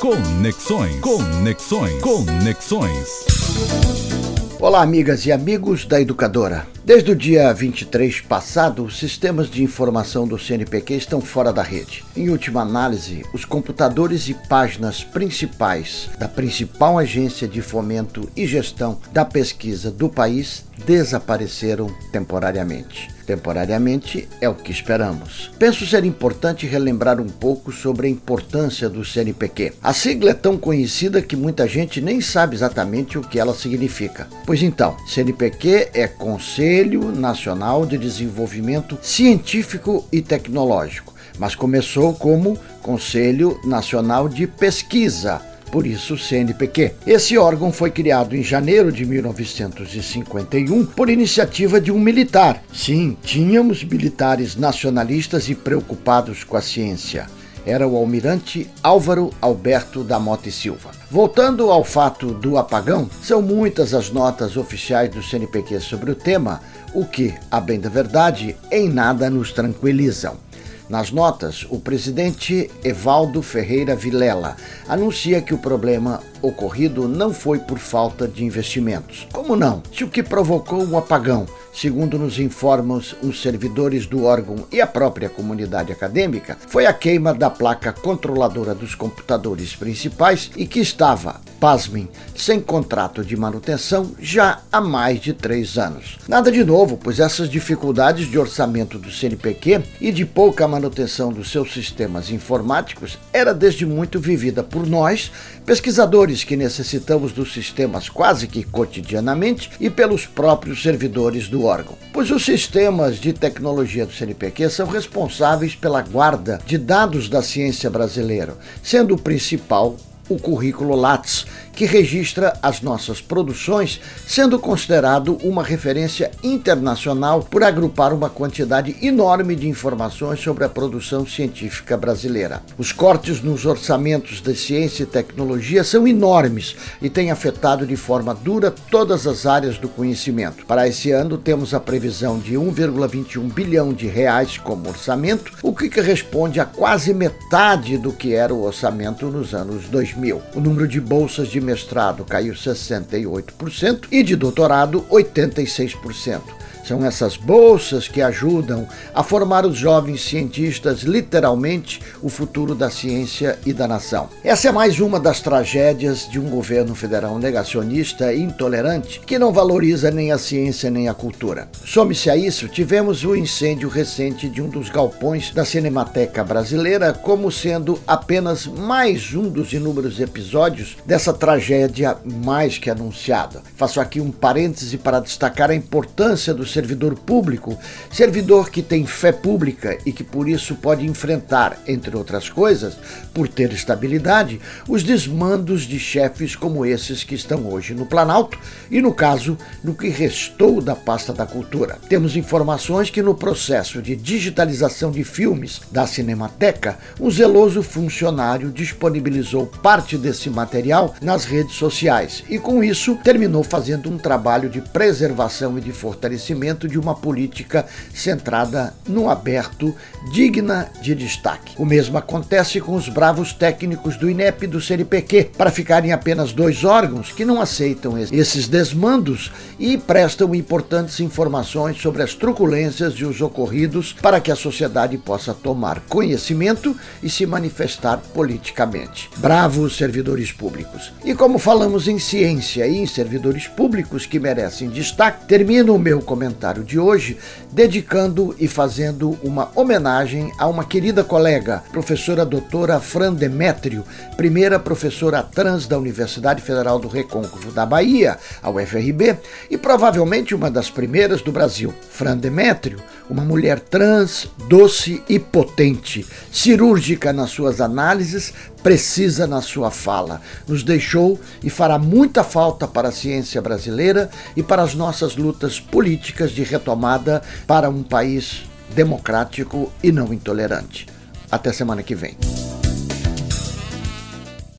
Conexões. Conexões. Conexões. Olá, amigas e amigos da Educadora. Desde o dia 23 passado, os sistemas de informação do CNPq estão fora da rede. Em última análise, os computadores e páginas principais da principal agência de fomento e gestão da pesquisa do país desapareceram temporariamente. Temporariamente é o que esperamos. Penso ser importante relembrar um pouco sobre a importância do CNPq. A sigla é tão conhecida que muita gente nem sabe exatamente o que ela significa. Pois então, CNPq é Conselho Nacional de Desenvolvimento Científico e Tecnológico, mas começou como Conselho Nacional de Pesquisa por isso CNPq. Esse órgão foi criado em janeiro de 1951 por iniciativa de um militar. Sim, tínhamos militares nacionalistas e preocupados com a ciência era o almirante Álvaro Alberto da Mota e Silva. Voltando ao fato do apagão, são muitas as notas oficiais do CNPq sobre o tema, o que, a bem da verdade, em nada nos tranquilizam. Nas notas, o presidente Evaldo Ferreira Vilela anuncia que o problema ocorrido não foi por falta de investimentos. Como não? Se o que provocou o apagão segundo nos informam os servidores do órgão e a própria comunidade acadêmica, foi a queima da placa controladora dos computadores principais e que estava, pasmem, sem contrato de manutenção já há mais de três anos. Nada de novo, pois essas dificuldades de orçamento do CNPq e de pouca manutenção dos seus sistemas informáticos era desde muito vivida por nós, pesquisadores que necessitamos dos sistemas quase que cotidianamente, e pelos próprios servidores do órgão. Pois os sistemas de tecnologia do CNPq são responsáveis pela guarda de dados da ciência brasileira, sendo o principal o currículo Lattes, que registra as nossas produções, sendo considerado uma referência internacional por agrupar uma quantidade enorme de informações sobre a produção científica brasileira. Os cortes nos orçamentos de ciência e tecnologia são enormes e têm afetado de forma dura todas as áreas do conhecimento. Para esse ano, temos a previsão de 1,21 bilhão de reais como orçamento, o que corresponde a quase metade do que era o orçamento nos anos 2000. O número de bolsas de mestrado caiu 68% e de doutorado 86%. São essas bolsas que ajudam a formar os jovens cientistas, literalmente, o futuro da ciência e da nação. Essa é mais uma das tragédias de um governo federal negacionista e intolerante que não valoriza nem a ciência nem a cultura. Some-se a isso, tivemos o incêndio recente de um dos galpões da Cinemateca Brasileira, como sendo apenas mais um dos inúmeros episódios dessa tragédia mais que anunciada. Faço aqui um parêntese para destacar a importância do servidor público, servidor que tem fé pública e que por isso pode enfrentar, entre outras coisas, por ter estabilidade, os desmandos de chefes como esses que estão hoje no Planalto e, no caso, no que restou da pasta da cultura. Temos informações que no processo de digitalização de filmes da Cinemateca, um zeloso funcionário disponibilizou parte desse material nas redes sociais e, com isso, terminou fazendo um trabalho de preservação e de fortalecimento de uma política centrada no aberto, digna de destaque. O mesmo acontece com os bravos técnicos do INEP e do CNPq, para ficarem apenas dois órgãos que não aceitam esses desmandos e prestam importantes informações sobre as truculências e os ocorridos para que a sociedade possa tomar conhecimento e se manifestar politicamente. Bravos servidores públicos. E como falamos em ciência e em servidores públicos que merecem destaque, termino o meu comentário de hoje, dedicando e fazendo uma homenagem a uma querida colega, professora doutora Fran Demétrio, primeira professora trans da Universidade Federal do Recôncavo da Bahia, a UFRB, e provavelmente uma das primeiras do Brasil. Fran Demétrio, uma mulher trans, doce e potente, cirúrgica nas suas análises, precisa na sua fala. Nos deixou e fará muita falta para a ciência brasileira e para as nossas lutas políticas de retomada para um país democrático e não intolerante. Até semana que vem.